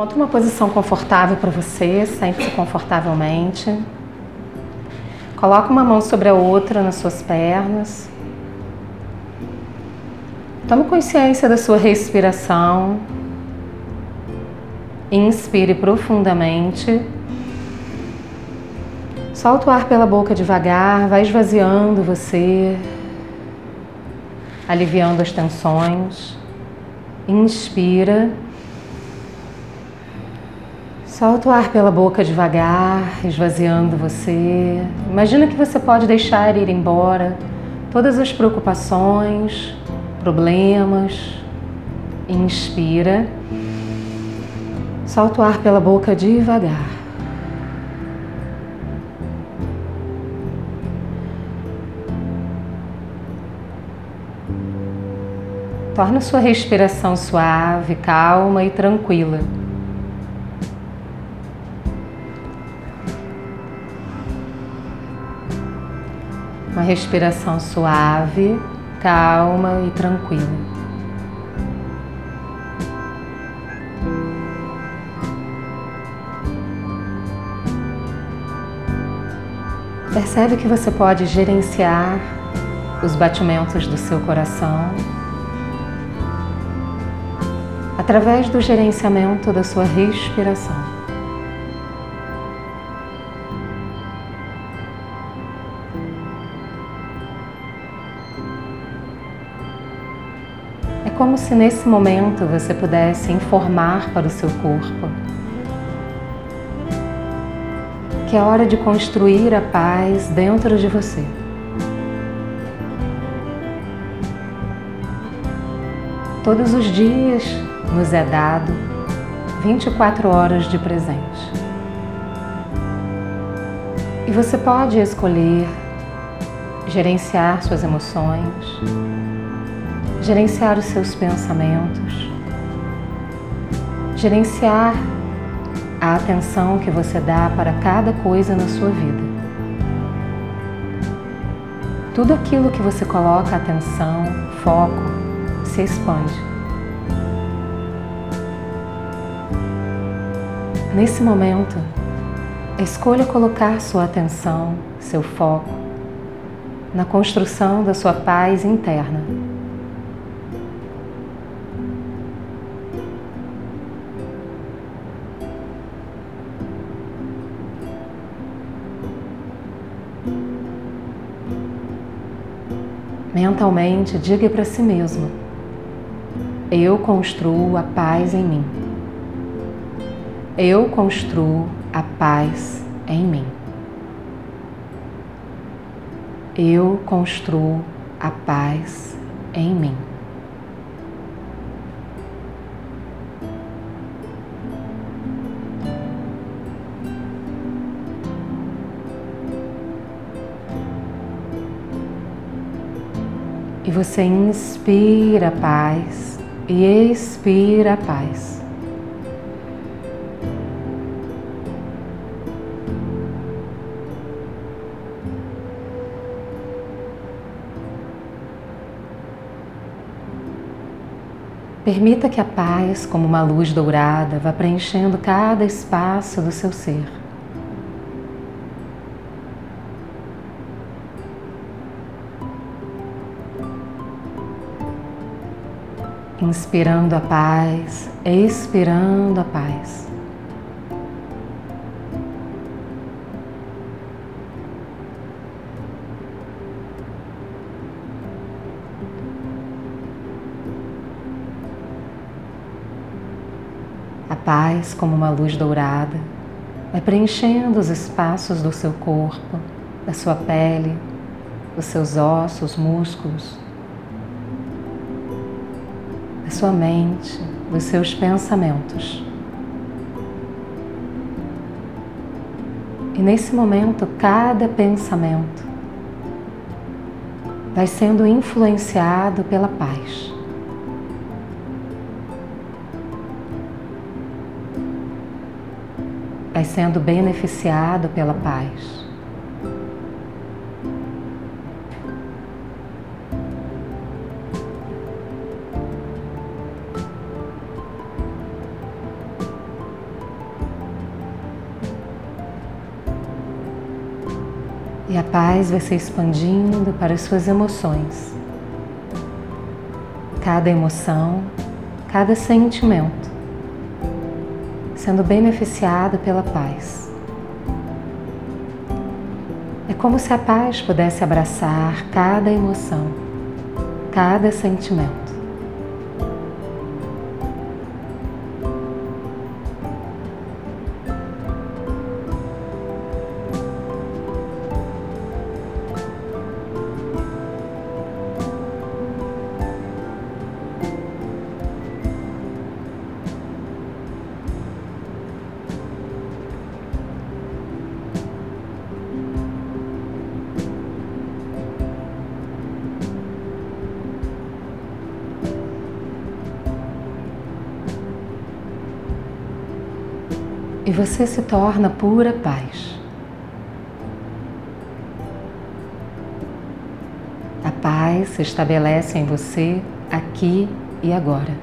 Encontre uma posição confortável para você, sente-se confortavelmente. Coloque uma mão sobre a outra nas suas pernas. Tome consciência da sua respiração. Inspire profundamente. Solta o ar pela boca devagar, vai esvaziando você, aliviando as tensões. Inspira. Solta o ar pela boca devagar, esvaziando você. Imagina que você pode deixar ir embora todas as preocupações, problemas. Inspira. Solta o ar pela boca devagar. Torna sua respiração suave, calma e tranquila. Uma respiração suave, calma e tranquila. Percebe que você pode gerenciar os batimentos do seu coração através do gerenciamento da sua respiração. Como se nesse momento você pudesse informar para o seu corpo que é hora de construir a paz dentro de você. Todos os dias nos é dado 24 horas de presente. E você pode escolher gerenciar suas emoções, gerenciar os seus pensamentos, gerenciar a atenção que você dá para cada coisa na sua vida. Tudo aquilo que você coloca atenção, foco, se expande. Nesse momento, escolha colocar sua atenção, seu foco, na construção da sua paz interna. Mentalmente, diga para si mesmo: Eu construo a paz em mim. Eu construo a paz em mim. Eu construo a paz em mim. Você inspira paz e expira paz. Permita que a paz, como uma luz dourada, vá preenchendo cada espaço do seu ser. Inspirando a paz, expirando a paz. A paz, como uma luz dourada, vai preenchendo os espaços do seu corpo, da sua pele, dos seus ossos, músculos, sua mente, dos seus pensamentos. E nesse momento, cada pensamento vai sendo influenciado pela paz. Vai sendo beneficiado pela paz. E a paz vai se expandindo para as suas emoções. Cada emoção, cada sentimento, sendo beneficiado pela paz. É como se a paz pudesse abraçar cada emoção, cada sentimento. Você se torna pura paz. A paz se estabelece em você aqui e agora.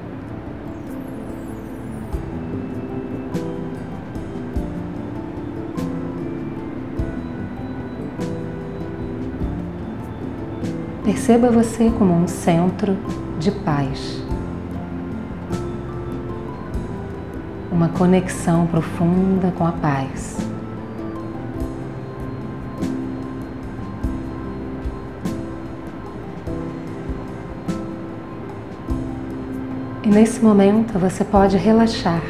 Perceba você como um centro de paz. Uma conexão profunda com a paz. E nesse momento você pode relaxar,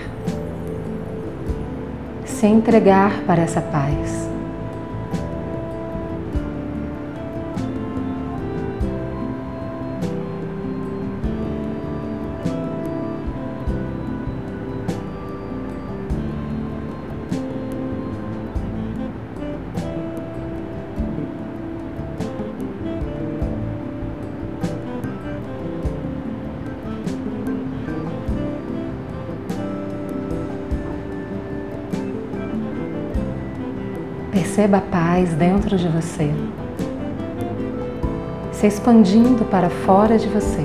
se entregar para essa paz. Perceba a paz dentro de você, se expandindo para fora de você,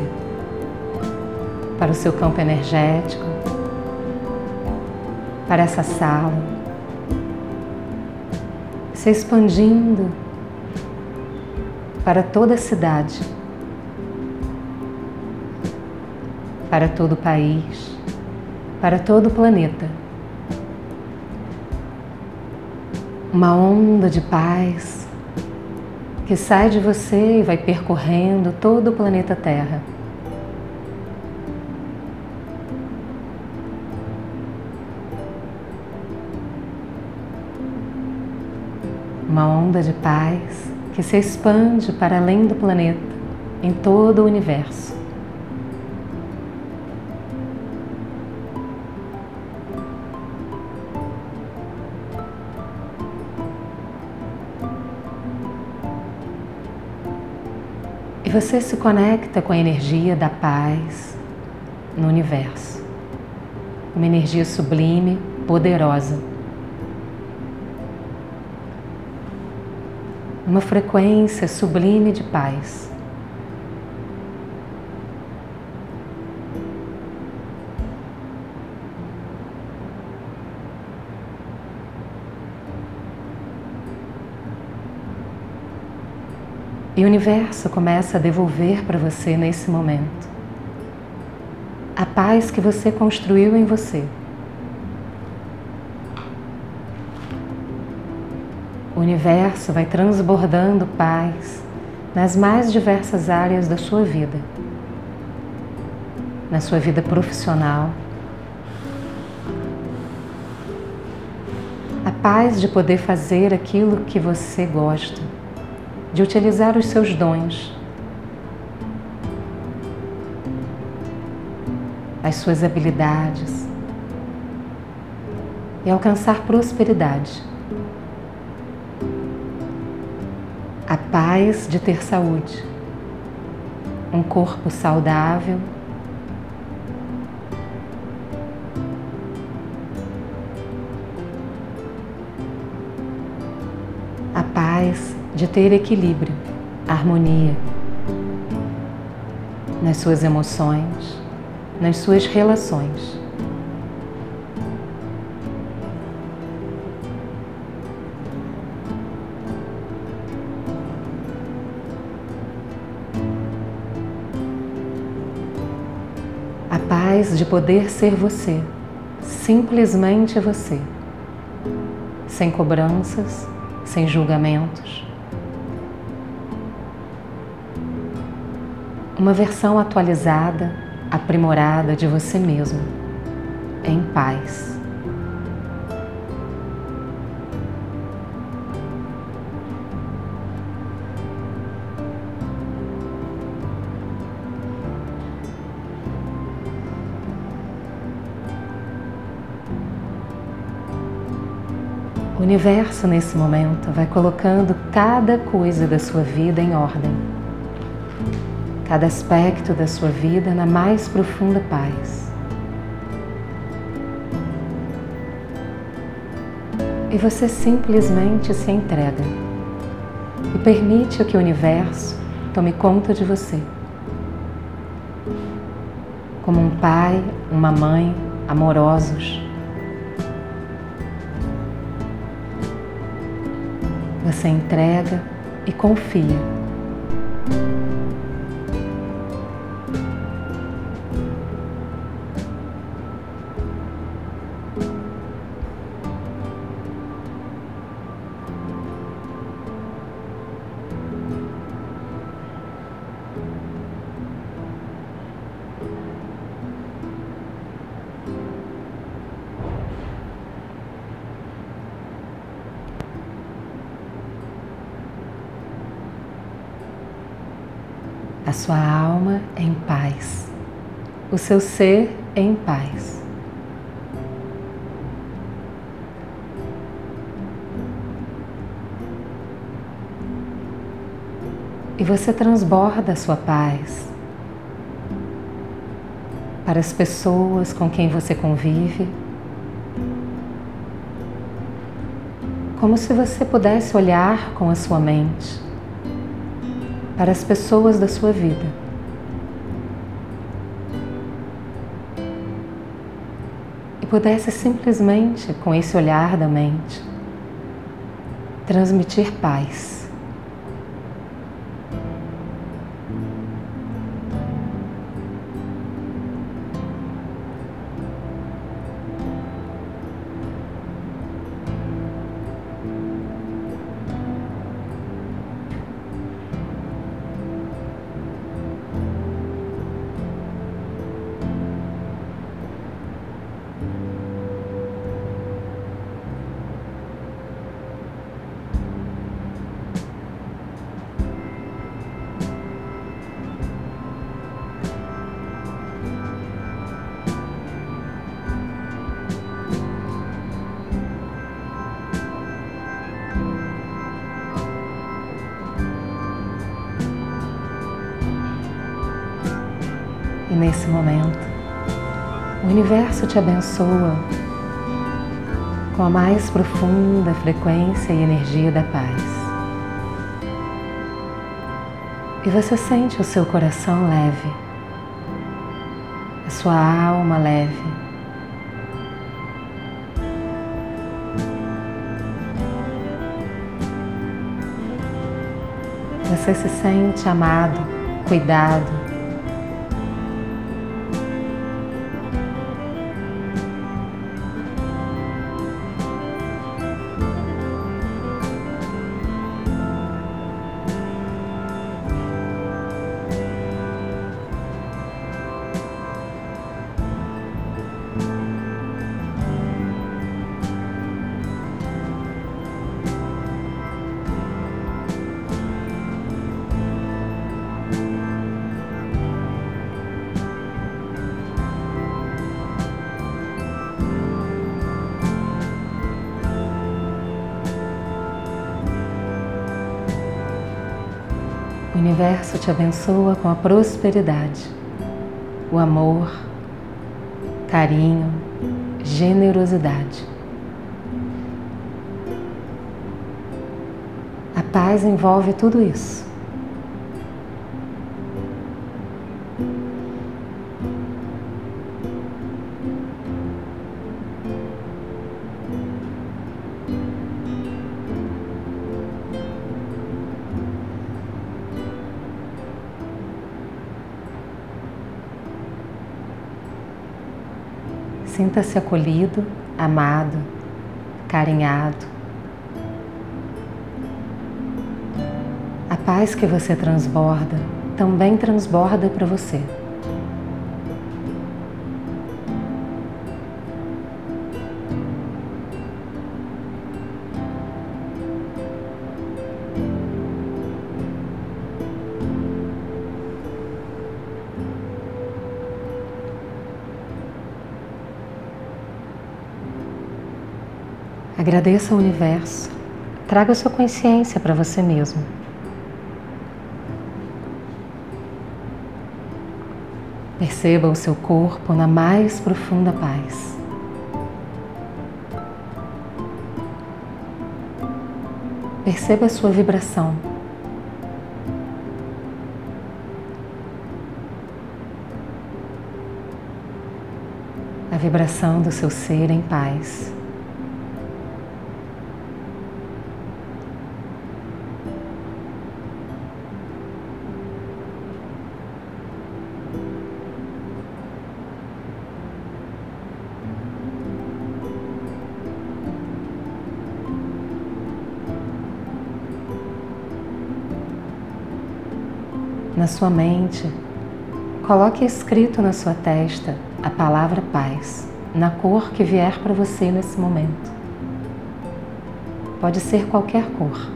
para o seu campo energético, para essa sala, se expandindo para toda a cidade, para todo o país, para todo o planeta. Uma onda de paz que sai de você e vai percorrendo todo o planeta Terra. Uma onda de paz que se expande para além do planeta, em todo o universo. Você se conecta com a energia da paz no universo. Uma energia sublime, poderosa. Uma frequência sublime de paz. E o universo começa a devolver para você nesse momento a paz que você construiu em você. O universo vai transbordando paz nas mais diversas áreas da sua vida. Na sua vida profissional. A paz de poder fazer aquilo que você gosta de utilizar os seus dons, as suas habilidades e alcançar prosperidade. A paz de ter saúde, um corpo saudável. A paz de ter equilíbrio, harmonia nas suas emoções, nas suas relações. A paz de poder ser você, simplesmente você, sem cobranças, sem julgamentos, Uma versão atualizada, aprimorada de você mesmo, em paz. O universo, nesse momento, vai colocando cada coisa da sua vida em ordem, cada aspecto da sua vida na mais profunda paz. E você simplesmente se entrega e permite que o universo tome conta de você. Como um pai, uma mãe amorosos Você entrega e confia. A sua alma em paz, o seu ser em paz. E você transborda a sua paz. Para as pessoas com quem você convive, como se você pudesse olhar com a sua mente para as pessoas da sua vida. E pudesse simplesmente, com esse olhar da mente, transmitir paz. E nesse momento, o universo te abençoa com a mais profunda frequência e energia da paz. E você sente o seu coração leve, a sua alma leve. Você se sente amado, cuidado, universo te abençoa com a prosperidade, o amor, carinho, generosidade. A paz envolve tudo isso. Sinta-se acolhido, amado, carinhado. A paz que você transborda também transborda para você. Agradeça ao universo. Traga sua consciência para você mesmo. Perceba o seu corpo na mais profunda paz. Perceba a sua vibração. A vibração do seu ser em paz. Na sua mente, coloque escrito na sua testa a palavra paz, na cor que vier para você nesse momento. Pode ser qualquer cor.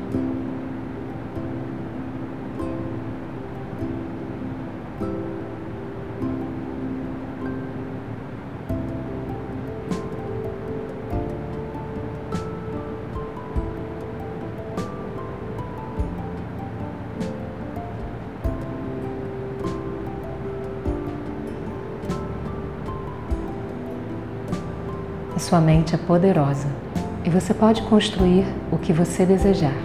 Sua mente é poderosa e você pode construir o que você desejar.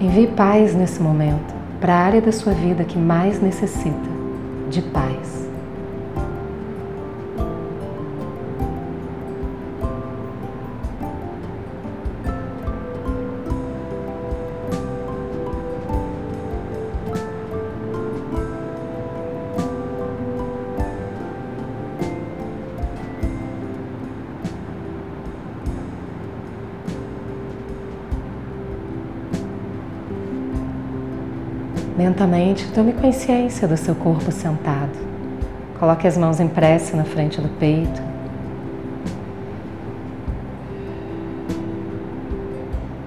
Envie paz nesse momento para a área da sua vida que mais necessita de paz. Lentamente, tome consciência do seu corpo sentado. Coloque as mãos em prece na frente do peito.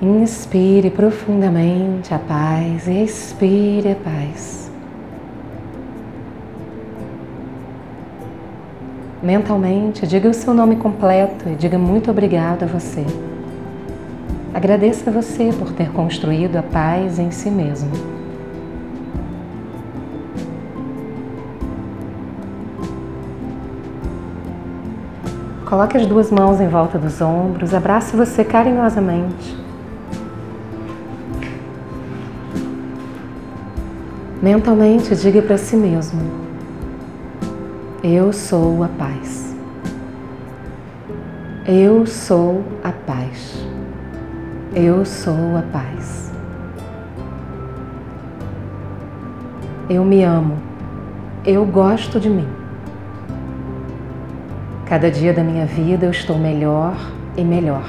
Inspire profundamente a paz e expire a paz. Mentalmente, diga o seu nome completo e diga muito obrigado a você. Agradeça a você por ter construído a paz em si mesmo. Coloque as duas mãos em volta dos ombros, abrace você carinhosamente. Mentalmente diga para si mesmo: Eu sou a paz. Eu sou a paz. Eu sou a paz. Eu me amo. Eu gosto de mim. Cada dia da minha vida eu estou melhor e melhor.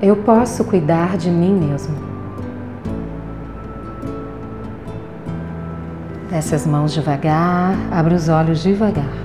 Eu posso cuidar de mim mesmo. Desce as mãos devagar, abra os olhos devagar.